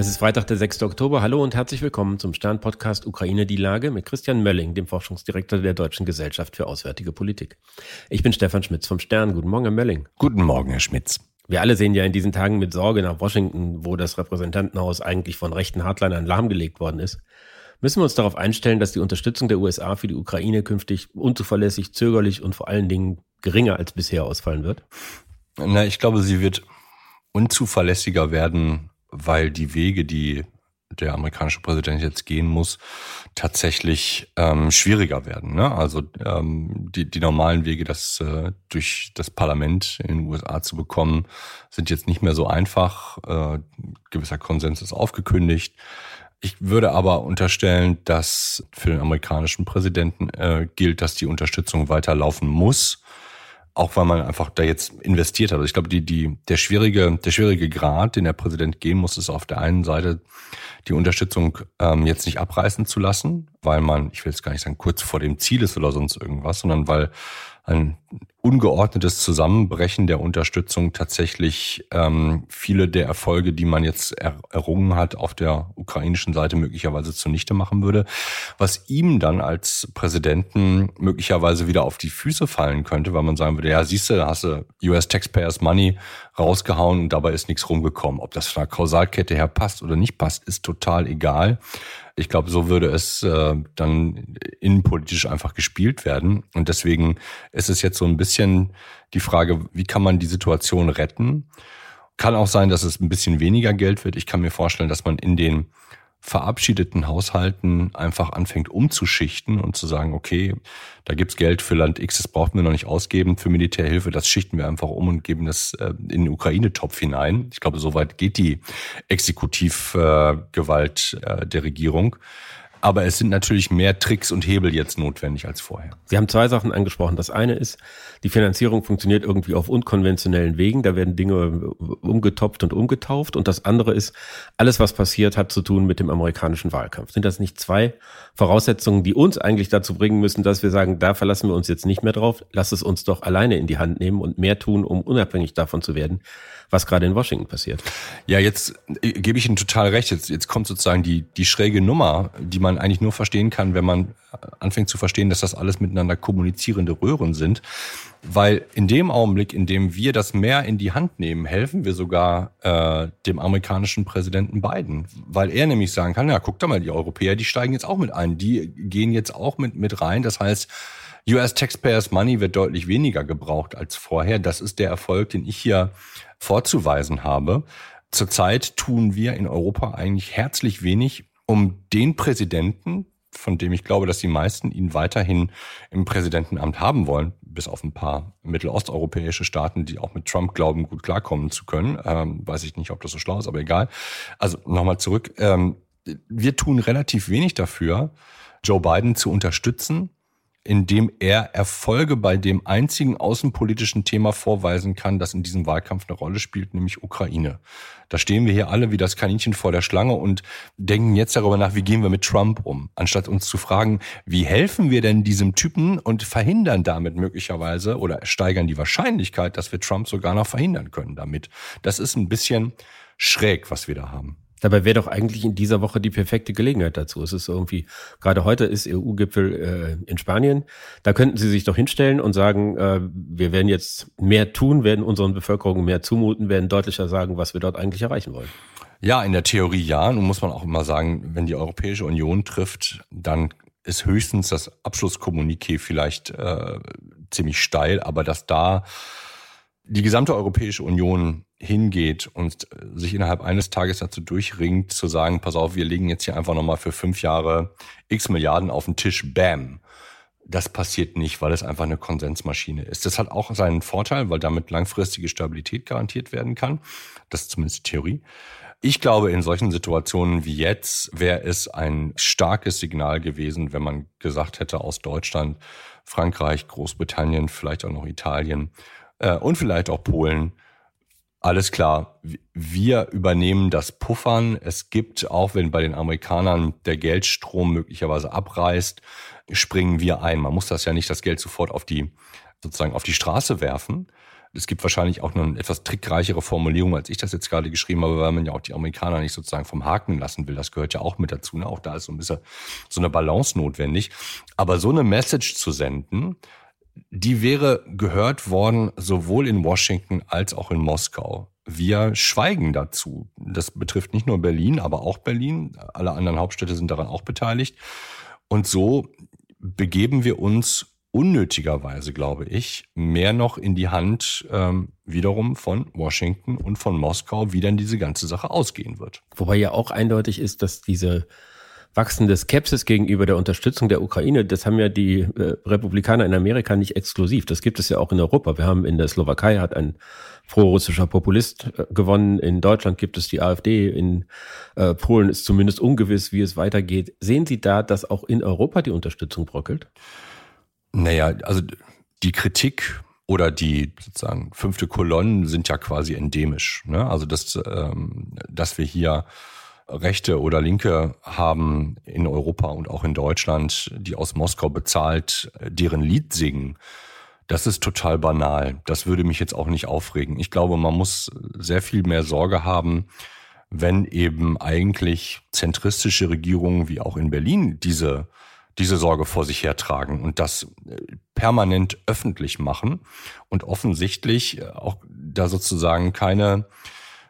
Es ist Freitag, der 6. Oktober. Hallo und herzlich willkommen zum Stern-Podcast Ukraine die Lage mit Christian Mölling, dem Forschungsdirektor der Deutschen Gesellschaft für Auswärtige Politik. Ich bin Stefan Schmitz vom Stern. Guten Morgen, Herr Mölling. Guten Morgen, Herr Schmitz. Wir alle sehen ja in diesen Tagen mit Sorge nach Washington, wo das Repräsentantenhaus eigentlich von rechten Hardlinern lahmgelegt worden ist. Müssen wir uns darauf einstellen, dass die Unterstützung der USA für die Ukraine künftig unzuverlässig, zögerlich und vor allen Dingen geringer als bisher ausfallen wird? Na, ich glaube, sie wird unzuverlässiger werden weil die Wege, die der amerikanische Präsident jetzt gehen muss, tatsächlich ähm, schwieriger werden. Ne? Also ähm, die, die normalen Wege, das äh, durch das Parlament in den USA zu bekommen, sind jetzt nicht mehr so einfach. Äh, gewisser Konsens ist aufgekündigt. Ich würde aber unterstellen, dass für den amerikanischen Präsidenten äh, gilt, dass die Unterstützung weiterlaufen muss auch weil man einfach da jetzt investiert hat. Also ich glaube, die, die, der schwierige, der schwierige Grad, den der Präsident gehen muss, ist auf der einen Seite die Unterstützung ähm, jetzt nicht abreißen zu lassen, weil man, ich will jetzt gar nicht sagen, kurz vor dem Ziel ist oder sonst irgendwas, sondern weil ein ungeordnetes Zusammenbrechen der Unterstützung tatsächlich ähm, viele der Erfolge, die man jetzt er errungen hat, auf der ukrainischen Seite möglicherweise zunichte machen würde, was ihm dann als Präsidenten möglicherweise wieder auf die Füße fallen könnte, weil man sagen würde, ja, siehst du, da hast du US Taxpayers Money rausgehauen und dabei ist nichts rumgekommen. Ob das von der Kausalkette her passt oder nicht passt, ist total egal. Ich glaube, so würde es äh, dann innenpolitisch einfach gespielt werden. Und deswegen ist es jetzt so ein bisschen die Frage, wie kann man die Situation retten? Kann auch sein, dass es ein bisschen weniger Geld wird. Ich kann mir vorstellen, dass man in den verabschiedeten Haushalten einfach anfängt umzuschichten und zu sagen, okay, da gibt's Geld für Land X, das brauchen wir noch nicht ausgeben für Militärhilfe, das schichten wir einfach um und geben das äh, in den Ukraine-Topf hinein. Ich glaube, soweit geht die Exekutivgewalt äh, der Regierung. Aber es sind natürlich mehr Tricks und Hebel jetzt notwendig als vorher. Sie haben zwei Sachen angesprochen. Das eine ist, die Finanzierung funktioniert irgendwie auf unkonventionellen Wegen. Da werden Dinge umgetopft und umgetauft. Und das andere ist, alles, was passiert, hat zu tun mit dem amerikanischen Wahlkampf. Sind das nicht zwei Voraussetzungen, die uns eigentlich dazu bringen müssen, dass wir sagen, da verlassen wir uns jetzt nicht mehr drauf. Lass es uns doch alleine in die Hand nehmen und mehr tun, um unabhängig davon zu werden, was gerade in Washington passiert. Ja, jetzt äh, gebe ich Ihnen total recht. Jetzt, jetzt kommt sozusagen die, die schräge Nummer, die man eigentlich nur verstehen kann, wenn man anfängt zu verstehen, dass das alles miteinander kommunizierende Röhren sind. Weil in dem Augenblick, in dem wir das mehr in die Hand nehmen, helfen wir sogar äh, dem amerikanischen Präsidenten Biden. Weil er nämlich sagen kann, ja, guck da mal, die Europäer, die steigen jetzt auch mit ein, die gehen jetzt auch mit, mit rein. Das heißt, US Taxpayers Money wird deutlich weniger gebraucht als vorher. Das ist der Erfolg, den ich hier vorzuweisen habe. Zurzeit tun wir in Europa eigentlich herzlich wenig, um den Präsidenten, von dem ich glaube, dass die meisten ihn weiterhin im Präsidentenamt haben wollen, bis auf ein paar mittelosteuropäische Staaten, die auch mit Trump glauben, gut klarkommen zu können. Ähm, weiß ich nicht, ob das so schlau ist, aber egal. Also nochmal zurück. Ähm, wir tun relativ wenig dafür, Joe Biden zu unterstützen, indem er Erfolge bei dem einzigen außenpolitischen Thema vorweisen kann, das in diesem Wahlkampf eine Rolle spielt, nämlich Ukraine. Da stehen wir hier alle wie das Kaninchen vor der Schlange und denken jetzt darüber nach, wie gehen wir mit Trump um, anstatt uns zu fragen, wie helfen wir denn diesem Typen und verhindern damit möglicherweise oder steigern die Wahrscheinlichkeit, dass wir Trump sogar noch verhindern können damit. Das ist ein bisschen schräg, was wir da haben. Dabei wäre doch eigentlich in dieser Woche die perfekte Gelegenheit dazu. Es ist irgendwie, gerade heute ist EU-Gipfel äh, in Spanien. Da könnten Sie sich doch hinstellen und sagen, äh, wir werden jetzt mehr tun, werden unseren Bevölkerungen mehr zumuten, werden deutlicher sagen, was wir dort eigentlich erreichen wollen. Ja, in der Theorie ja. Nun muss man auch immer sagen, wenn die Europäische Union trifft, dann ist höchstens das Abschlusskommuniqué vielleicht äh, ziemlich steil, aber dass da die gesamte Europäische Union hingeht und sich innerhalb eines Tages dazu durchringt, zu sagen, pass auf, wir legen jetzt hier einfach nochmal für fünf Jahre x Milliarden auf den Tisch, bam. Das passiert nicht, weil es einfach eine Konsensmaschine ist. Das hat auch seinen Vorteil, weil damit langfristige Stabilität garantiert werden kann. Das ist zumindest die Theorie. Ich glaube, in solchen Situationen wie jetzt wäre es ein starkes Signal gewesen, wenn man gesagt hätte aus Deutschland, Frankreich, Großbritannien, vielleicht auch noch Italien äh, und vielleicht auch Polen, alles klar, wir übernehmen das Puffern. Es gibt, auch wenn bei den Amerikanern der Geldstrom möglicherweise abreißt, springen wir ein. Man muss das ja nicht das Geld sofort auf die sozusagen auf die Straße werfen. Es gibt wahrscheinlich auch noch eine etwas trickreichere Formulierung, als ich das jetzt gerade geschrieben habe, weil man ja auch die Amerikaner nicht sozusagen vom Haken lassen will. Das gehört ja auch mit dazu. Ne? Auch da ist so ein bisschen so eine Balance notwendig. Aber so eine Message zu senden, die wäre gehört worden, sowohl in Washington als auch in Moskau. Wir schweigen dazu. Das betrifft nicht nur Berlin, aber auch Berlin. Alle anderen Hauptstädte sind daran auch beteiligt. Und so begeben wir uns unnötigerweise, glaube ich, mehr noch in die Hand ähm, wiederum von Washington und von Moskau, wie dann diese ganze Sache ausgehen wird. Wobei ja auch eindeutig ist, dass diese wachsende Skepsis gegenüber der Unterstützung der Ukraine, das haben ja die äh, Republikaner in Amerika nicht exklusiv. Das gibt es ja auch in Europa. Wir haben in der Slowakei hat ein pro-russischer Populist äh, gewonnen. In Deutschland gibt es die AfD. In äh, Polen ist zumindest ungewiss, wie es weitergeht. Sehen Sie da, dass auch in Europa die Unterstützung bröckelt? Naja, also die Kritik oder die sozusagen fünfte Kolonnen sind ja quasi endemisch. Ne? Also dass, ähm, dass wir hier Rechte oder Linke haben in Europa und auch in Deutschland, die aus Moskau bezahlt, deren Lied singen. Das ist total banal. Das würde mich jetzt auch nicht aufregen. Ich glaube, man muss sehr viel mehr Sorge haben, wenn eben eigentlich zentristische Regierungen wie auch in Berlin diese, diese Sorge vor sich hertragen und das permanent öffentlich machen und offensichtlich auch da sozusagen keine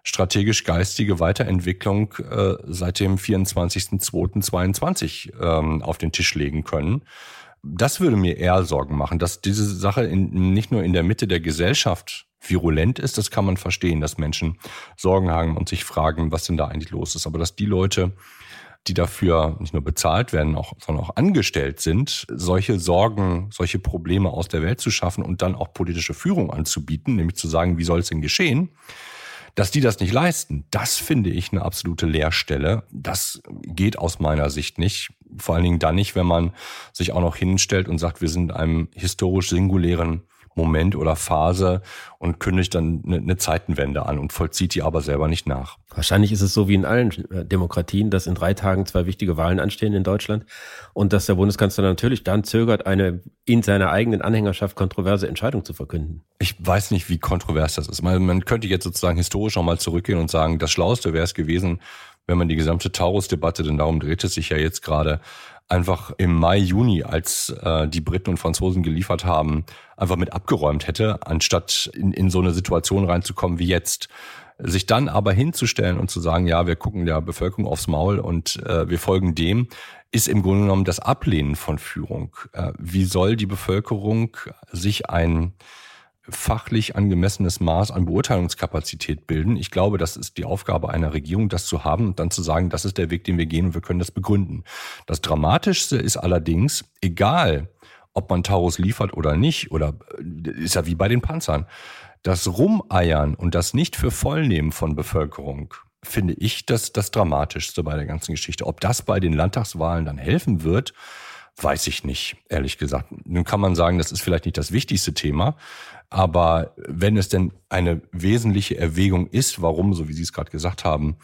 strategisch-geistige Weiterentwicklung äh, seit dem 24.02.22 ähm, auf den Tisch legen können. Das würde mir eher Sorgen machen, dass diese Sache in, nicht nur in der Mitte der Gesellschaft virulent ist, das kann man verstehen, dass Menschen Sorgen haben und sich fragen, was denn da eigentlich los ist. Aber dass die Leute, die dafür nicht nur bezahlt werden, auch, sondern auch angestellt sind, solche Sorgen, solche Probleme aus der Welt zu schaffen und dann auch politische Führung anzubieten, nämlich zu sagen, wie soll es denn geschehen, dass die das nicht leisten, das finde ich eine absolute Leerstelle. Das geht aus meiner Sicht nicht. Vor allen Dingen dann nicht, wenn man sich auch noch hinstellt und sagt, wir sind in einem historisch singulären Moment oder Phase und kündigt dann eine, eine Zeitenwende an und vollzieht die aber selber nicht nach. Wahrscheinlich ist es so wie in allen äh, Demokratien, dass in drei Tagen zwei wichtige Wahlen anstehen in Deutschland und dass der Bundeskanzler natürlich dann zögert, eine in seiner eigenen Anhängerschaft kontroverse Entscheidung zu verkünden. Ich weiß nicht, wie kontrovers das ist. Man, könnte jetzt sozusagen historisch auch mal zurückgehen und sagen, das Schlauste wäre es gewesen, wenn man die gesamte Taurus-Debatte, denn darum dreht es sich ja jetzt gerade, einfach im Mai, Juni, als äh, die Briten und Franzosen geliefert haben, einfach mit abgeräumt hätte, anstatt in, in so eine Situation reinzukommen wie jetzt. Sich dann aber hinzustellen und zu sagen, ja, wir gucken der Bevölkerung aufs Maul und äh, wir folgen dem, ist im Grunde genommen das Ablehnen von Führung. Äh, wie soll die Bevölkerung sich ein fachlich angemessenes Maß an Beurteilungskapazität bilden. Ich glaube, das ist die Aufgabe einer Regierung, das zu haben und dann zu sagen, das ist der Weg, den wir gehen und wir können das begründen. Das Dramatischste ist allerdings, egal ob man Taurus liefert oder nicht, oder äh, ist ja wie bei den Panzern, das Rumeiern und das nicht für Vollnehmen von Bevölkerung finde ich das, das Dramatischste bei der ganzen Geschichte. Ob das bei den Landtagswahlen dann helfen wird, weiß ich nicht, ehrlich gesagt. Nun kann man sagen, das ist vielleicht nicht das wichtigste Thema, aber wenn es denn eine wesentliche Erwägung ist, warum, so wie Sie es gerade gesagt haben,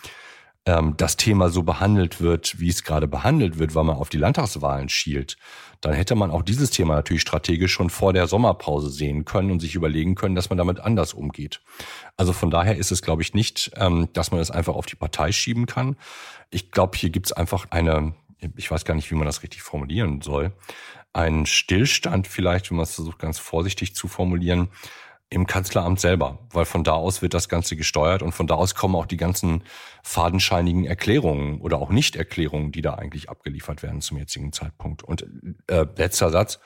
ähm, das Thema so behandelt wird, wie es gerade behandelt wird, weil man auf die Landtagswahlen schielt, dann hätte man auch dieses Thema natürlich strategisch schon vor der Sommerpause sehen können und sich überlegen können, dass man damit anders umgeht. Also von daher ist es, glaube ich, nicht, ähm, dass man es einfach auf die Partei schieben kann. Ich glaube, hier gibt es einfach eine, ich weiß gar nicht, wie man das richtig formulieren soll, ein Stillstand vielleicht, wenn man es versucht ganz vorsichtig zu formulieren, im Kanzleramt selber, weil von da aus wird das Ganze gesteuert und von da aus kommen auch die ganzen fadenscheinigen Erklärungen oder auch Nichterklärungen, die da eigentlich abgeliefert werden zum jetzigen Zeitpunkt. Und äh, letzter Satz,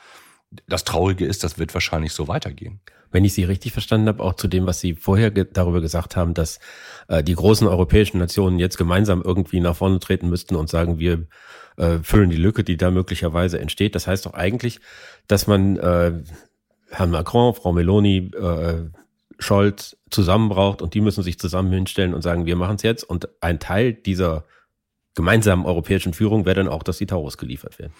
das Traurige ist, das wird wahrscheinlich so weitergehen. Wenn ich Sie richtig verstanden habe, auch zu dem, was Sie vorher ge darüber gesagt haben, dass äh, die großen europäischen Nationen jetzt gemeinsam irgendwie nach vorne treten müssten und sagen, wir äh, füllen die Lücke, die da möglicherweise entsteht. Das heißt doch eigentlich, dass man äh, Herrn Macron, Frau Meloni, äh, Scholz zusammen braucht und die müssen sich zusammen hinstellen und sagen, wir machen es jetzt. Und ein Teil dieser gemeinsamen europäischen Führung wäre dann auch, dass die Taurus geliefert werden.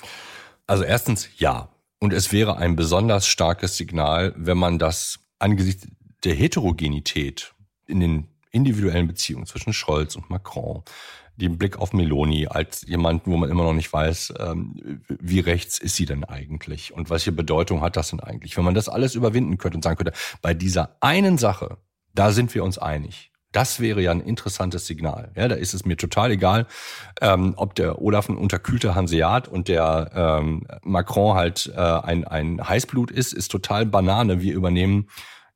Also erstens ja. Und es wäre ein besonders starkes Signal, wenn man das angesichts der Heterogenität in den individuellen Beziehungen zwischen Scholz und Macron, den Blick auf Meloni als jemanden, wo man immer noch nicht weiß, ähm, wie rechts ist sie denn eigentlich und welche Bedeutung hat das denn eigentlich? Wenn man das alles überwinden könnte und sagen könnte, bei dieser einen Sache, da sind wir uns einig. Das wäre ja ein interessantes Signal. Ja, da ist es mir total egal, ähm, ob der Olaf ein unterkühlter Hanseat und der ähm, Macron halt äh, ein, ein Heißblut ist, ist total Banane. Wir übernehmen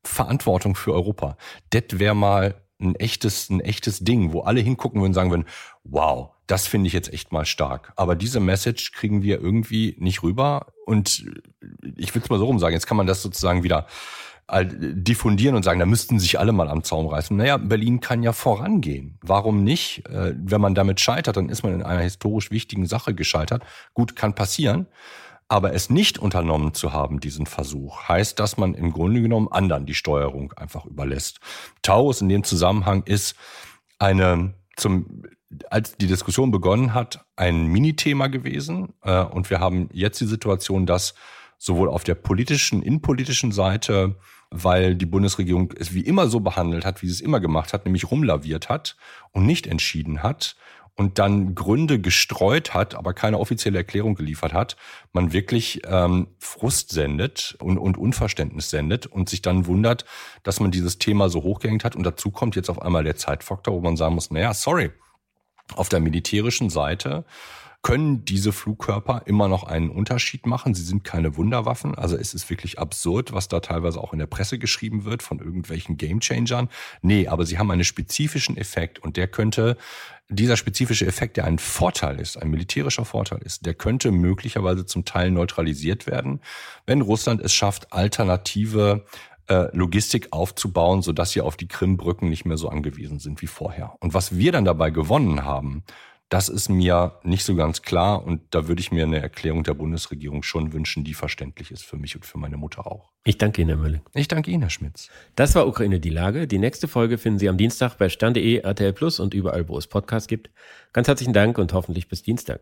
Verantwortung für Europa. Das wäre mal ein echtes, ein echtes Ding, wo alle hingucken würden und sagen würden, wow, das finde ich jetzt echt mal stark. Aber diese Message kriegen wir irgendwie nicht rüber. Und ich will es mal so rum sagen, jetzt kann man das sozusagen wieder diffundieren und sagen, da müssten sich alle mal am Zaum reißen. Naja, Berlin kann ja vorangehen. Warum nicht? Äh, wenn man damit scheitert, dann ist man in einer historisch wichtigen Sache gescheitert. Gut, kann passieren. Aber es nicht unternommen zu haben, diesen Versuch, heißt, dass man im Grunde genommen anderen die Steuerung einfach überlässt. Taurus in dem Zusammenhang ist eine zum als die Diskussion begonnen hat, ein Minithema gewesen. Äh, und wir haben jetzt die Situation, dass sowohl auf der politischen, innenpolitischen Seite, weil die Bundesregierung es wie immer so behandelt hat, wie sie es immer gemacht hat, nämlich rumlaviert hat und nicht entschieden hat und dann Gründe gestreut hat, aber keine offizielle Erklärung geliefert hat, man wirklich ähm, Frust sendet und, und Unverständnis sendet und sich dann wundert, dass man dieses Thema so hochgehängt hat. Und dazu kommt jetzt auf einmal der Zeitfaktor, wo man sagen muss, naja, sorry, auf der militärischen Seite können diese Flugkörper immer noch einen Unterschied machen. Sie sind keine Wunderwaffen. Also es ist wirklich absurd, was da teilweise auch in der Presse geschrieben wird von irgendwelchen Gamechangern. Nee, aber sie haben einen spezifischen Effekt und der könnte, dieser spezifische Effekt, der ein Vorteil ist, ein militärischer Vorteil ist, der könnte möglicherweise zum Teil neutralisiert werden, wenn Russland es schafft, alternative äh, Logistik aufzubauen, sodass sie auf die Krimbrücken nicht mehr so angewiesen sind wie vorher. Und was wir dann dabei gewonnen haben, das ist mir nicht so ganz klar und da würde ich mir eine Erklärung der Bundesregierung schon wünschen, die verständlich ist für mich und für meine Mutter auch. Ich danke Ihnen, Herr Mölling. Ich danke Ihnen, Herr Schmitz. Das war Ukraine die Lage. Die nächste Folge finden Sie am Dienstag bei stern.de, RTL Plus und überall, wo es Podcasts gibt. Ganz herzlichen Dank und hoffentlich bis Dienstag.